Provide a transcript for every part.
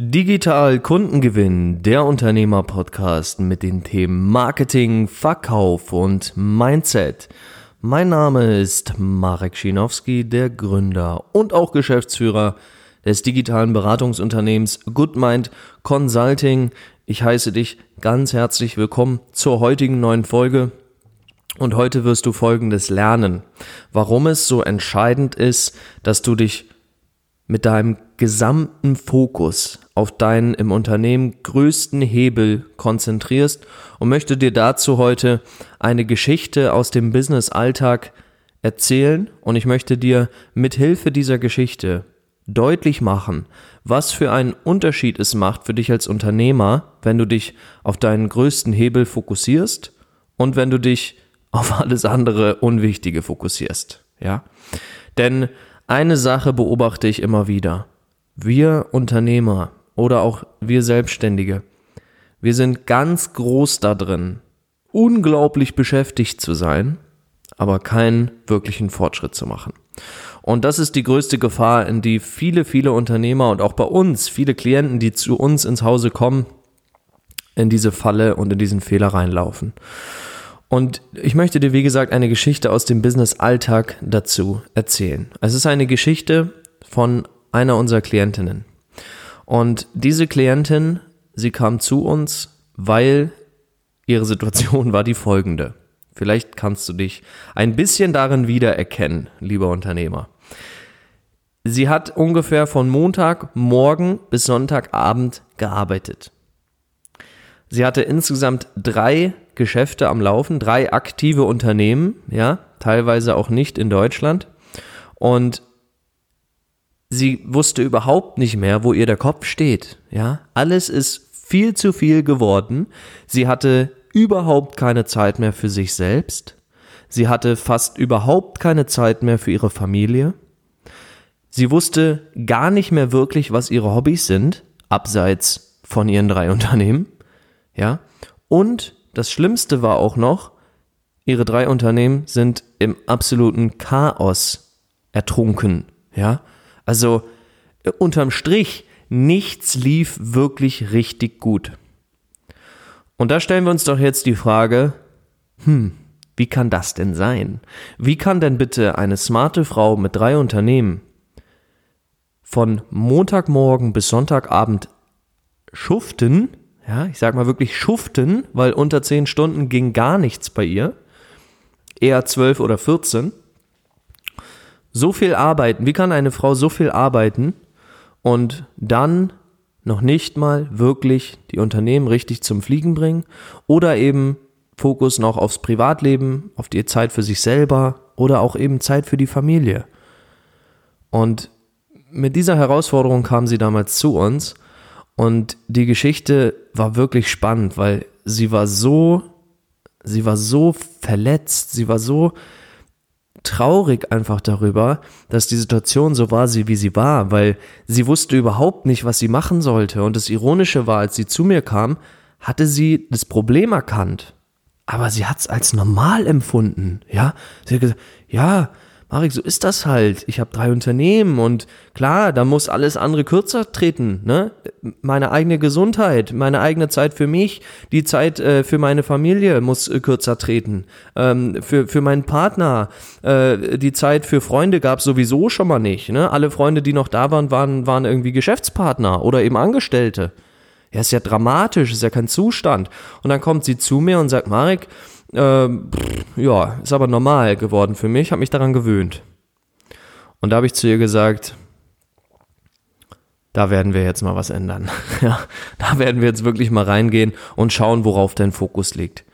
Digital Kundengewinn, der Unternehmer-Podcast mit den Themen Marketing, Verkauf und Mindset. Mein Name ist Marek Schinowski, der Gründer und auch Geschäftsführer des digitalen Beratungsunternehmens GoodMind Consulting. Ich heiße dich ganz herzlich willkommen zur heutigen neuen Folge. Und heute wirst du Folgendes lernen. Warum es so entscheidend ist, dass du dich mit deinem gesamten Fokus auf deinen im Unternehmen größten Hebel konzentrierst und möchte dir dazu heute eine Geschichte aus dem Business-Alltag erzählen und ich möchte dir mit Hilfe dieser Geschichte deutlich machen, was für einen Unterschied es macht für dich als Unternehmer, wenn du dich auf deinen größten Hebel fokussierst und wenn du dich auf alles andere Unwichtige fokussierst. Ja? Denn eine Sache beobachte ich immer wieder. Wir Unternehmer oder auch wir Selbstständige, wir sind ganz groß da drin, unglaublich beschäftigt zu sein, aber keinen wirklichen Fortschritt zu machen. Und das ist die größte Gefahr, in die viele, viele Unternehmer und auch bei uns, viele Klienten, die zu uns ins Hause kommen, in diese Falle und in diesen Fehler reinlaufen. Und ich möchte dir, wie gesagt, eine Geschichte aus dem Business-Alltag dazu erzählen. Es ist eine Geschichte von einer unserer Klientinnen. Und diese Klientin, sie kam zu uns, weil ihre Situation war die folgende. Vielleicht kannst du dich ein bisschen darin wiedererkennen, lieber Unternehmer. Sie hat ungefähr von Montagmorgen bis Sonntagabend gearbeitet. Sie hatte insgesamt drei Geschäfte am Laufen, drei aktive Unternehmen, ja, teilweise auch nicht in Deutschland. Und sie wusste überhaupt nicht mehr, wo ihr der Kopf steht, ja. Alles ist viel zu viel geworden. Sie hatte überhaupt keine Zeit mehr für sich selbst. Sie hatte fast überhaupt keine Zeit mehr für ihre Familie. Sie wusste gar nicht mehr wirklich, was ihre Hobbys sind, abseits von ihren drei Unternehmen. Ja. Und das Schlimmste war auch noch, ihre drei Unternehmen sind im absoluten Chaos ertrunken. Ja, also äh, unterm Strich, nichts lief wirklich richtig gut. Und da stellen wir uns doch jetzt die Frage, hm, wie kann das denn sein? Wie kann denn bitte eine smarte Frau mit drei Unternehmen von Montagmorgen bis Sonntagabend schuften ja, ich sag mal wirklich schuften, weil unter 10 Stunden ging gar nichts bei ihr. Eher 12 oder 14. So viel arbeiten. Wie kann eine Frau so viel arbeiten und dann noch nicht mal wirklich die Unternehmen richtig zum Fliegen bringen oder eben Fokus noch aufs Privatleben, auf die Zeit für sich selber oder auch eben Zeit für die Familie. Und mit dieser Herausforderung kam sie damals zu uns und die Geschichte war wirklich spannend, weil sie war so, sie war so verletzt, sie war so traurig einfach darüber, dass die Situation so war, wie sie war, weil sie wusste überhaupt nicht, was sie machen sollte. Und das Ironische war, als sie zu mir kam, hatte sie das Problem erkannt. Aber sie hat es als normal empfunden, ja. Sie hat gesagt, ja, Marek, so ist das halt. Ich habe drei Unternehmen und klar, da muss alles andere kürzer treten. Ne? Meine eigene Gesundheit, meine eigene Zeit für mich, die Zeit äh, für meine Familie muss äh, kürzer treten. Ähm, für, für meinen Partner, äh, die Zeit für Freunde gab sowieso schon mal nicht. Ne? Alle Freunde, die noch da waren, waren, waren irgendwie Geschäftspartner oder eben Angestellte. Ja, ist ja dramatisch, ist ja kein Zustand. Und dann kommt sie zu mir und sagt, Marek, äh, ja, ist aber normal geworden für mich, habe mich daran gewöhnt. Und da habe ich zu ihr gesagt, da werden wir jetzt mal was ändern. ja, da werden wir jetzt wirklich mal reingehen und schauen, worauf dein Fokus liegt.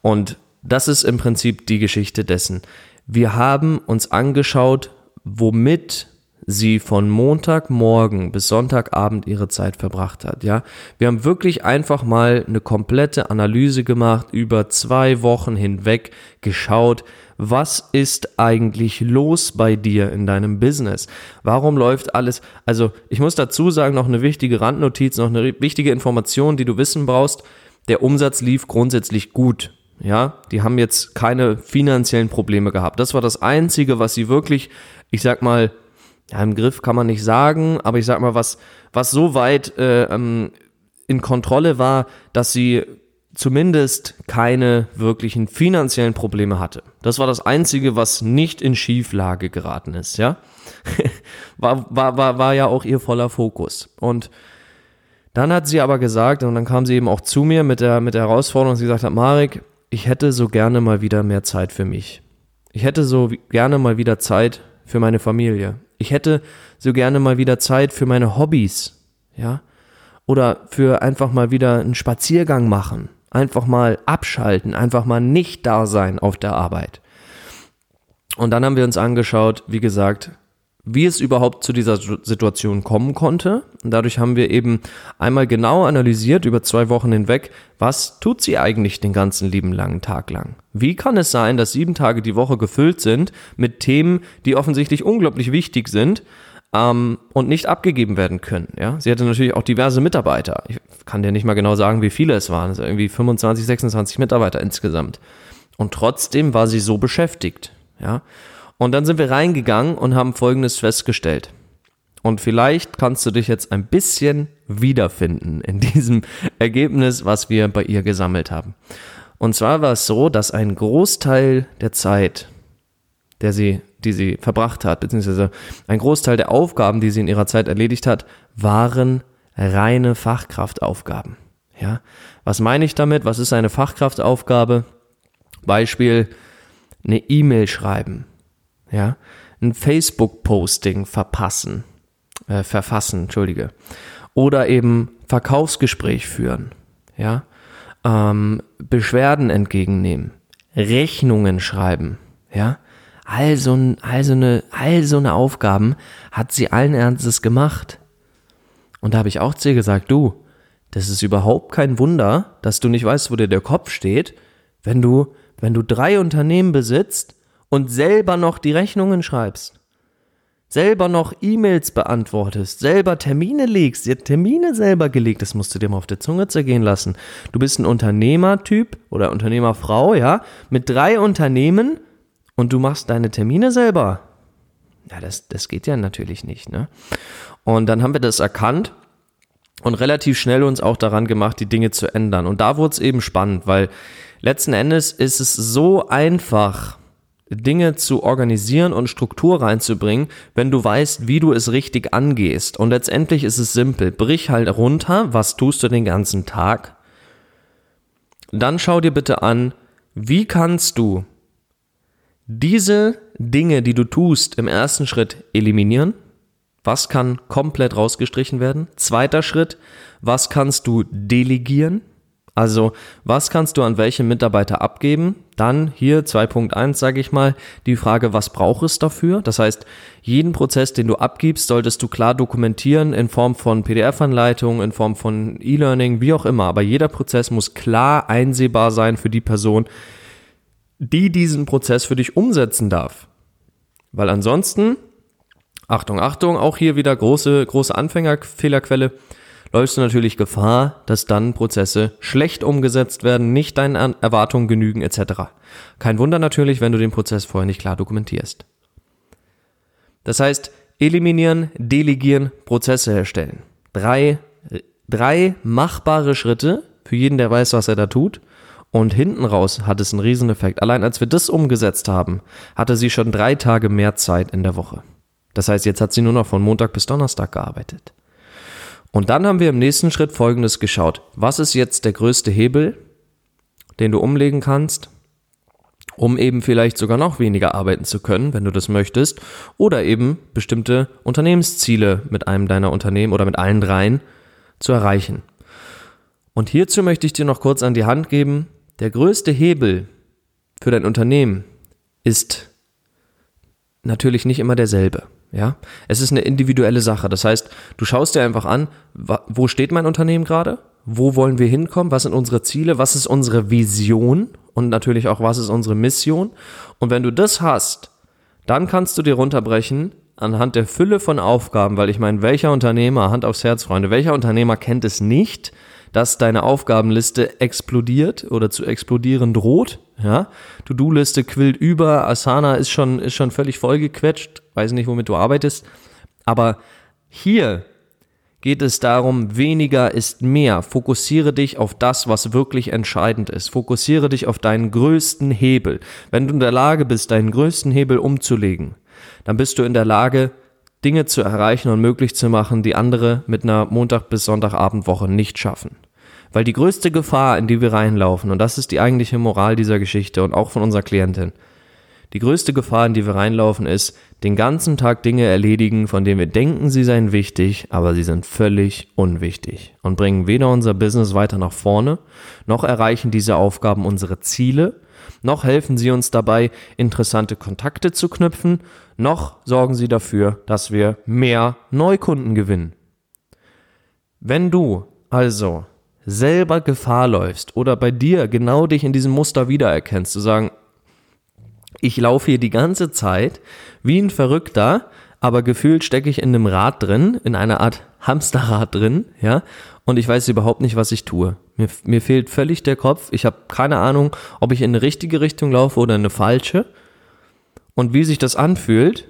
Und das ist im Prinzip die Geschichte dessen. Wir haben uns angeschaut, womit sie von Montagmorgen bis Sonntagabend ihre Zeit verbracht hat. Ja, wir haben wirklich einfach mal eine komplette Analyse gemacht über zwei Wochen hinweg geschaut, was ist eigentlich los bei dir in deinem Business? Warum läuft alles? Also, ich muss dazu sagen, noch eine wichtige Randnotiz, noch eine wichtige Information, die du wissen brauchst. Der Umsatz lief grundsätzlich gut. Ja, die haben jetzt keine finanziellen Probleme gehabt. Das war das einzige, was sie wirklich, ich sag mal, ja, im Griff kann man nicht sagen, aber ich sag mal, was, was so weit äh, ähm, in Kontrolle war, dass sie zumindest keine wirklichen finanziellen Probleme hatte. Das war das Einzige, was nicht in Schieflage geraten ist, ja. war, war, war, war ja auch ihr voller Fokus. Und dann hat sie aber gesagt, und dann kam sie eben auch zu mir mit der, mit der Herausforderung, sie gesagt hat, Marek, ich hätte so gerne mal wieder mehr Zeit für mich. Ich hätte so gerne mal wieder Zeit für meine Familie. Ich hätte so gerne mal wieder Zeit für meine Hobbys, ja. Oder für einfach mal wieder einen Spaziergang machen Einfach mal abschalten, einfach mal nicht da sein auf der Arbeit. Und dann haben wir uns angeschaut, wie gesagt, wie es überhaupt zu dieser Situation kommen konnte. Und dadurch haben wir eben einmal genau analysiert über zwei Wochen hinweg, was tut sie eigentlich den ganzen lieben langen Tag lang? Wie kann es sein, dass sieben Tage die Woche gefüllt sind mit Themen, die offensichtlich unglaublich wichtig sind, ähm, und nicht abgegeben werden können. Ja? Sie hatte natürlich auch diverse Mitarbeiter. Ich kann dir nicht mal genau sagen, wie viele es waren. Also irgendwie 25, 26 Mitarbeiter insgesamt. Und trotzdem war sie so beschäftigt. Ja? Und dann sind wir reingegangen und haben Folgendes festgestellt. Und vielleicht kannst du dich jetzt ein bisschen wiederfinden in diesem Ergebnis, was wir bei ihr gesammelt haben. Und zwar war es so, dass ein Großteil der Zeit, der sie die sie verbracht hat, beziehungsweise ein Großteil der Aufgaben, die sie in ihrer Zeit erledigt hat, waren reine Fachkraftaufgaben. Ja, was meine ich damit? Was ist eine Fachkraftaufgabe? Beispiel eine E-Mail schreiben, ja, ein Facebook-Posting verpassen, äh, verfassen, entschuldige, oder eben Verkaufsgespräch führen, ja, ähm, Beschwerden entgegennehmen, Rechnungen schreiben, ja, all so, all so, eine, all so eine Aufgaben hat sie allen Ernstes gemacht. Und da habe ich auch zu ihr gesagt, du, das ist überhaupt kein Wunder, dass du nicht weißt, wo dir der Kopf steht, wenn du, wenn du drei Unternehmen besitzt und selber noch die Rechnungen schreibst. Selber noch E-Mails beantwortest, selber Termine legst, dir Termine selber gelegt, das musst du dir mal auf der Zunge zergehen lassen. Du bist ein Unternehmertyp oder Unternehmerfrau, ja, mit drei Unternehmen und du machst deine Termine selber. Ja, das, das geht ja natürlich nicht, ne? Und dann haben wir das erkannt und relativ schnell uns auch daran gemacht, die Dinge zu ändern. Und da wurde es eben spannend, weil letzten Endes ist es so einfach, Dinge zu organisieren und Struktur reinzubringen, wenn du weißt, wie du es richtig angehst. Und letztendlich ist es simpel. Brich halt runter, was tust du den ganzen Tag? Dann schau dir bitte an, wie kannst du diese Dinge, die du tust, im ersten Schritt eliminieren. Was kann komplett rausgestrichen werden? Zweiter Schritt, was kannst du delegieren? Also, was kannst du an welche Mitarbeiter abgeben? Dann hier 2.1 sage ich mal, die Frage, was braucht es dafür? Das heißt, jeden Prozess, den du abgibst, solltest du klar dokumentieren in Form von PDF-Anleitung, in Form von E-Learning, wie auch immer. Aber jeder Prozess muss klar einsehbar sein für die Person, die diesen Prozess für dich umsetzen darf. Weil ansonsten, Achtung, Achtung, auch hier wieder große, große Anfängerfehlerquelle, läufst du natürlich Gefahr, dass dann Prozesse schlecht umgesetzt werden, nicht deinen Erwartungen genügen etc. Kein Wunder natürlich, wenn du den Prozess vorher nicht klar dokumentierst. Das heißt, eliminieren, delegieren, Prozesse herstellen. Drei, drei machbare Schritte für jeden, der weiß, was er da tut und hinten raus hat es einen Rieseneffekt. Allein als wir das umgesetzt haben, hatte sie schon drei Tage mehr Zeit in der Woche. Das heißt, jetzt hat sie nur noch von Montag bis Donnerstag gearbeitet. Und dann haben wir im nächsten Schritt Folgendes geschaut. Was ist jetzt der größte Hebel, den du umlegen kannst, um eben vielleicht sogar noch weniger arbeiten zu können, wenn du das möchtest, oder eben bestimmte Unternehmensziele mit einem deiner Unternehmen oder mit allen dreien zu erreichen. Und hierzu möchte ich dir noch kurz an die Hand geben, der größte Hebel für dein Unternehmen ist natürlich nicht immer derselbe. Ja, es ist eine individuelle Sache. Das heißt, du schaust dir einfach an, wo steht mein Unternehmen gerade? Wo wollen wir hinkommen? Was sind unsere Ziele? Was ist unsere Vision? Und natürlich auch, was ist unsere Mission? Und wenn du das hast, dann kannst du dir runterbrechen anhand der Fülle von Aufgaben, weil ich meine, welcher Unternehmer, Hand aufs Herz, Freunde, welcher Unternehmer kennt es nicht, dass deine Aufgabenliste explodiert oder zu explodieren droht. Ja, To-Do-Liste quillt über, Asana ist schon, ist schon völlig vollgequetscht, weiß nicht, womit du arbeitest. Aber hier geht es darum, weniger ist mehr. Fokussiere dich auf das, was wirklich entscheidend ist. Fokussiere dich auf deinen größten Hebel. Wenn du in der Lage bist, deinen größten Hebel umzulegen, dann bist du in der Lage, Dinge zu erreichen und möglich zu machen, die andere mit einer Montag- bis Sonntagabendwoche nicht schaffen. Weil die größte Gefahr, in die wir reinlaufen, und das ist die eigentliche Moral dieser Geschichte und auch von unserer Klientin, die größte Gefahr, in die wir reinlaufen, ist, den ganzen Tag Dinge erledigen, von denen wir denken, sie seien wichtig, aber sie sind völlig unwichtig und bringen weder unser Business weiter nach vorne, noch erreichen diese Aufgaben unsere Ziele, noch helfen sie uns dabei, interessante Kontakte zu knüpfen, noch sorgen sie dafür, dass wir mehr Neukunden gewinnen. Wenn du also selber Gefahr läufst oder bei dir genau dich in diesem Muster wiedererkennst, zu sagen, ich laufe hier die ganze Zeit wie ein Verrückter, aber gefühlt stecke ich in einem Rad drin, in einer Art Hamsterrad drin, ja, und ich weiß überhaupt nicht, was ich tue. Mir, mir fehlt völlig der Kopf. Ich habe keine Ahnung, ob ich in eine richtige Richtung laufe oder in eine falsche. Und wie sich das anfühlt,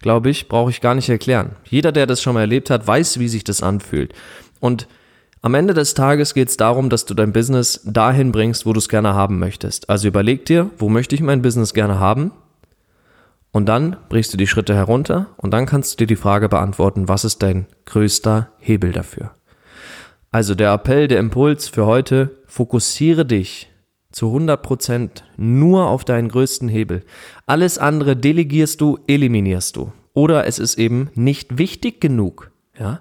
glaube ich, brauche ich gar nicht erklären. Jeder, der das schon mal erlebt hat, weiß, wie sich das anfühlt. Und am Ende des Tages geht es darum, dass du dein Business dahin bringst, wo du es gerne haben möchtest. Also überleg dir, wo möchte ich mein Business gerne haben? Und dann brichst du die Schritte herunter und dann kannst du dir die Frage beantworten, was ist dein größter Hebel dafür? Also der Appell, der Impuls für heute, fokussiere dich zu 100% nur auf deinen größten Hebel. Alles andere delegierst du, eliminierst du. Oder es ist eben nicht wichtig genug, ja?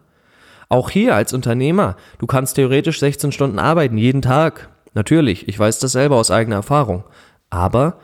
Auch hier als Unternehmer, du kannst theoretisch 16 Stunden arbeiten, jeden Tag. Natürlich, ich weiß das selber aus eigener Erfahrung. Aber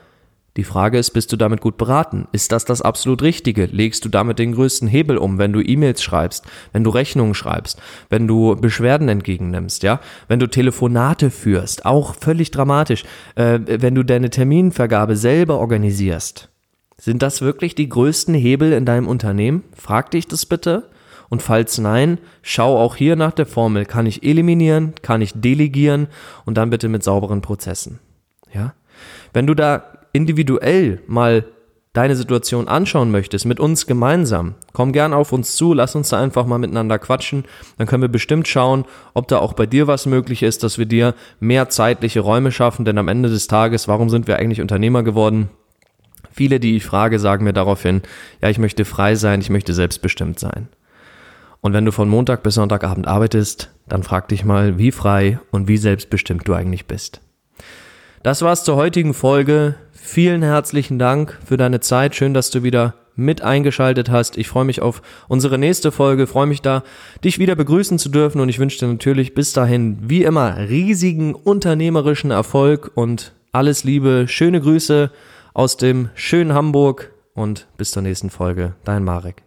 die Frage ist, bist du damit gut beraten? Ist das das absolut Richtige? Legst du damit den größten Hebel um, wenn du E-Mails schreibst, wenn du Rechnungen schreibst, wenn du Beschwerden entgegennimmst, ja? Wenn du Telefonate führst, auch völlig dramatisch, äh, wenn du deine Terminvergabe selber organisierst. Sind das wirklich die größten Hebel in deinem Unternehmen? Frag dich das bitte. Und falls nein, schau auch hier nach der Formel. Kann ich eliminieren? Kann ich delegieren? Und dann bitte mit sauberen Prozessen. Ja? Wenn du da individuell mal deine Situation anschauen möchtest, mit uns gemeinsam, komm gern auf uns zu, lass uns da einfach mal miteinander quatschen. Dann können wir bestimmt schauen, ob da auch bei dir was möglich ist, dass wir dir mehr zeitliche Räume schaffen. Denn am Ende des Tages, warum sind wir eigentlich Unternehmer geworden? Viele, die ich frage, sagen mir daraufhin, ja, ich möchte frei sein, ich möchte selbstbestimmt sein. Und wenn du von Montag bis Sonntagabend arbeitest, dann frag dich mal, wie frei und wie selbstbestimmt du eigentlich bist. Das war's zur heutigen Folge. Vielen herzlichen Dank für deine Zeit. Schön, dass du wieder mit eingeschaltet hast. Ich freue mich auf unsere nächste Folge, freue mich da, dich wieder begrüßen zu dürfen und ich wünsche dir natürlich bis dahin wie immer riesigen unternehmerischen Erfolg und alles Liebe, schöne Grüße aus dem schönen Hamburg und bis zur nächsten Folge. Dein Marek.